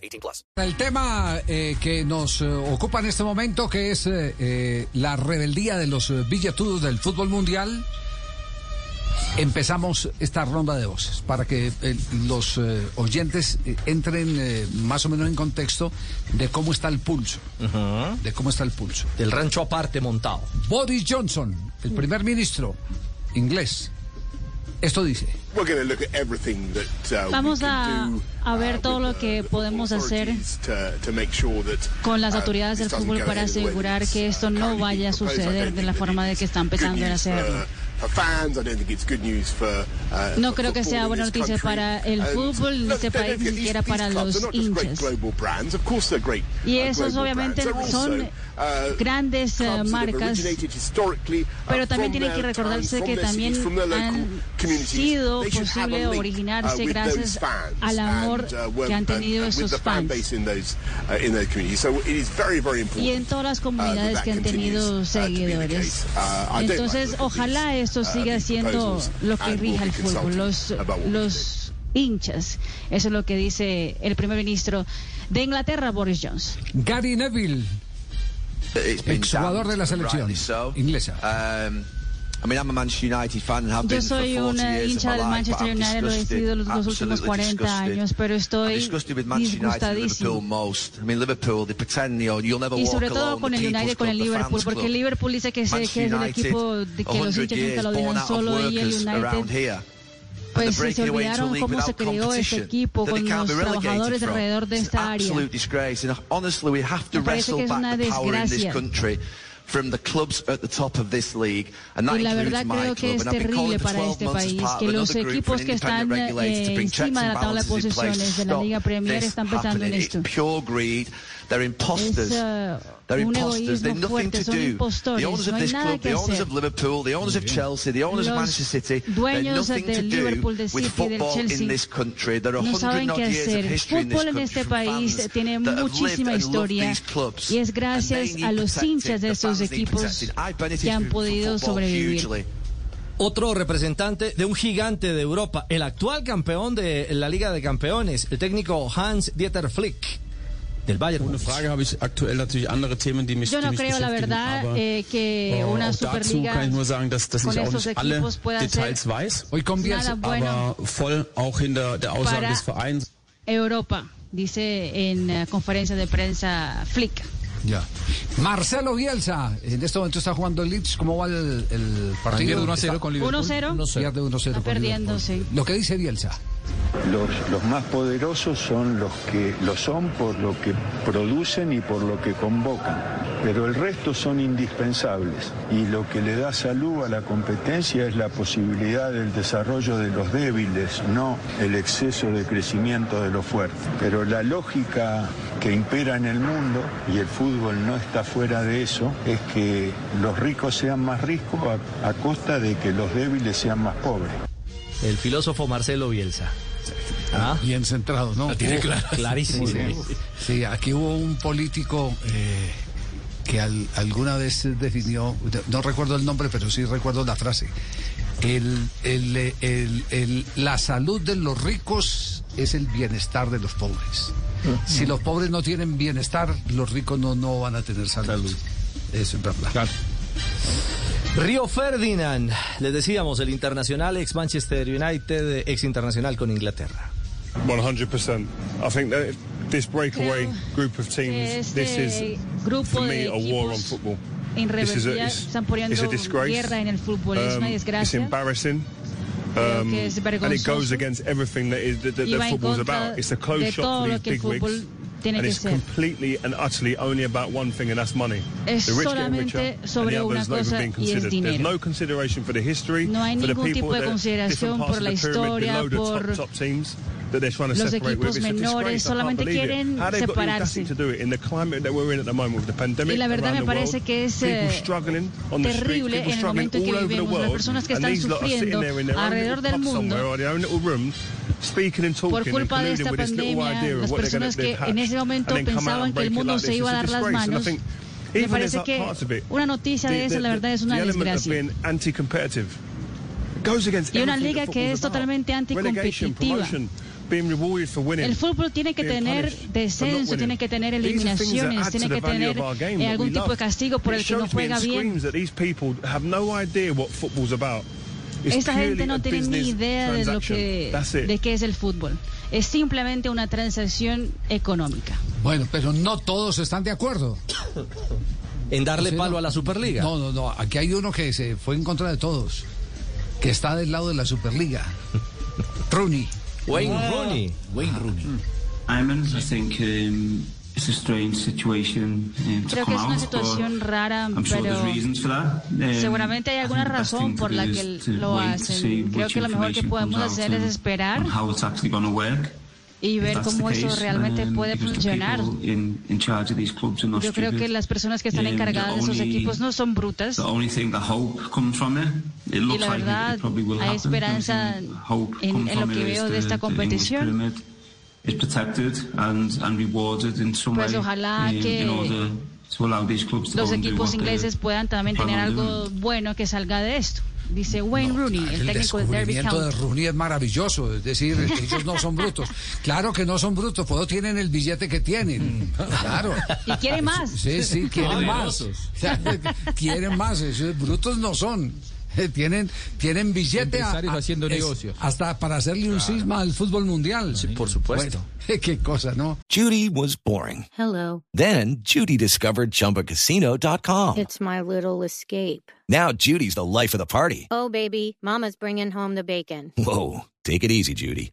18 plus. El tema eh, que nos eh, ocupa en este momento, que es eh, eh, la rebeldía de los eh, billetudos del fútbol mundial, empezamos esta ronda de voces para que eh, los eh, oyentes eh, entren eh, más o menos en contexto de cómo está el pulso. De cómo está el pulso. Del rancho aparte montado. Boris Johnson, el primer ministro inglés, esto dice. We're going to look at everything that, uh, we Vamos can a, ver uh, todo with lo the- que podemos hacer authorities to- to make sure that, con las uh, autoridades this del doesn't fútbol para ahead the way asegurar it's, que esto uh, no vaya a suceder de la forma de que están pensando en for- hacerlo. For fans, I don't think it's good news for, uh, No creo que sea buena noticia para el fútbol look, este país, ni siquiera para los hinchas. global brands. Of course they're great, Y uh, esos obviamente son uh, grandes, have marcas, uh, Pero también from tiene que recordarse que también han sido posible uh, originarse gracias al amor uh, que han tenido esos fans. base in those, uh, in those communities. So it is very, very important, y en todas las uh, comunidades that que han tenido uh, seguidores. Uh, Entonces, ojalá these, esto uh, siga siendo lo que rija el fútbol, los, los hinchas. Eso es lo que dice el primer ministro de Inglaterra, Boris Johnson. Gary Neville, exjugador de la selección inglesa. I mean, I'm a Manchester United fan and have Yo been for soy 40 una hincha del Manchester United, lo he sido los, últimos absolutely 40 disgusted. años, pero estoy disgustadísimo. Y sobre todo con el United, con el Liverpool, porque el Liverpool dice que, se, Manchester que es el equipo de que los 100 hinchas nunca lo dejan solo y el United pues se olvidaron cómo se creó este equipo con los trabajadores alrededor de esta área. Me parece wrestle que es una desgracia. Country from the clubs at the top of this league. And that Y la includes verdad my creo que club. es And I've been terrible calling for para 12 este months as país part que of los another group for equipos que están independent regulator to eh, bring checks encima de and la tabla de balances in place posiciones to de la Liga Premier this están pensando en happening. esto. It's pure greed. They're imposters. Es uh, They're un egoísmo nothing fuerte, to son do. The impostores, owners no of hay this nada club, que the owners hacer. of Liverpool, the owners of Chelsea, the owners of Los Manchester City, they're dueños nothing del to Liverpool, do del with City, del football in Chelsea. this country. There are No 100 saben qué years of hacer. history in this Fútbol en country este from país fans tiene that have lived muchísima and loved historia these clubs. y es And they gracias need a los hinchas de estos equipos que han podido sobrevivir. Otro representante de un gigante de Europa, el actual campeón de la Liga de Campeones, el técnico Hans Dieter Flick del Bayern. Yo no creo, la verdad, eh, que äh, una Superliga con alle equipos pueda ser nada bueno Para-. Europa, dice en eh, conferencia de prensa Flick. Ya. Marcelo Bielsa, en este momento está jugando el Leeds. ¿Cómo va el, el partido? 1 a 0 con Liverpool. 1-0. Pierde 1-0 Está con perdiendo, Liverpool. sí. Lo que dice Bielsa. Los, los más poderosos son los que lo son por lo que producen y por lo que convocan, pero el resto son indispensables y lo que le da salud a la competencia es la posibilidad del desarrollo de los débiles, no el exceso de crecimiento de los fuertes. Pero la lógica que impera en el mundo, y el fútbol no está fuera de eso, es que los ricos sean más ricos a, a costa de que los débiles sean más pobres. El filósofo Marcelo Bielsa. Ah, Bien centrado, ¿no? Hubo- clarísimo. Sí, aquí hubo un político eh, que al- alguna vez definió, no recuerdo el nombre, pero sí recuerdo la frase. El, el, eh, el- el- la salud de los ricos es el bienestar de los pobres. Si los pobres no tienen bienestar, los ricos no, no van a tener salud. Eso es verdad. Río Ferdinand, les decíamos, el internacional ex Manchester United, ex internacional con Inglaterra. 100%. I think that this breakaway Creo group of teams, que this este is, grupo for me, de a war on equipos football. en This is a, rebeldía it's, están poniendo it's a disgrace. guerra en el fútbol, es Um, una it's desgracia. embarrassing. Um, que es and it goes against everything that, is, that, that, that football's about. It's a de closed shop for these big wigs. tiene And que it's ser. completely and utterly only about one thing, and that's money. Es the rich getting solamente richer, and sobre the others even cosa being y considered. There's no consideration for the history, No hay for the ningún people tipo de consideración por la the pyramid historia, below the por top, top teams. Los equipos menores solamente quieren separarse. Y la verdad me parece que es eh, terrible en el momento en que vivimos. Las personas que están sufriendo alrededor del mundo por culpa de esta pandemia, las personas to que en ese momento pensaban que el mundo se iba a dar las manos. Me parece que una noticia de esa, la verdad, es una desgracia. Y una liga que es totalmente anticompetitiva. El fútbol tiene que tener descenso, tiene que tener eliminaciones, tiene que tener eh, algún tipo de castigo por el que no juega bien. screams that these people have no idea what football's about. It's Esta gente purely no tiene ni business idea de lo que That's it. de qué es el fútbol. Es simplemente una transacción económica. Bueno, pero no todos están de acuerdo. En darle Sí, palo no. a la Superliga. No, no, no. Aquí hay uno que se fue en contra de todos, que está del lado de la Superliga. Rooney. Wayne Rooney. Wayne Rooney. Iman, I think um, it's a strange situation um, to Creo que es una situación rara, I'm sure pero there's reasons for that. Um, seguramente hay alguna razón por la is que lo hacen. Creo que lo mejor que podemos hacer es esperar y ver cómo eso realmente puede funcionar. Yo creo que las personas que están encargadas de esos equipos no son brutas. Y la verdad, hay esperanza en, en lo que veo de esta competición. pyramid is protected and, and rewarded in some Pues way ojalá in, que in order to allow these clubs to Los equipos ingleses puedan también tener algo bueno que salga de esto. Dice Wayne Rooney, el El técnico de Derby descubrimiento de County. Rooney es maravilloso, es decir, ellos no son brutos. Claro que no son brutos, pues tienen el billete que tienen. Claro. Y quiere más. Sí, sí, quieren más. quieren más, esos brutos no son. Tienen, tienen billete a- Empresarios a- haciendo es- negocios. hasta para hacerle un cisma al fútbol mundial. Sí, por supuesto. qué cosa, ¿no? Judy was boring. Hello. Then Judy discovered ChumbaCasino.com. It's my little escape. Now Judy's the life of the party. Oh, baby, Mama's bringing home the bacon. Whoa, take it easy, Judy.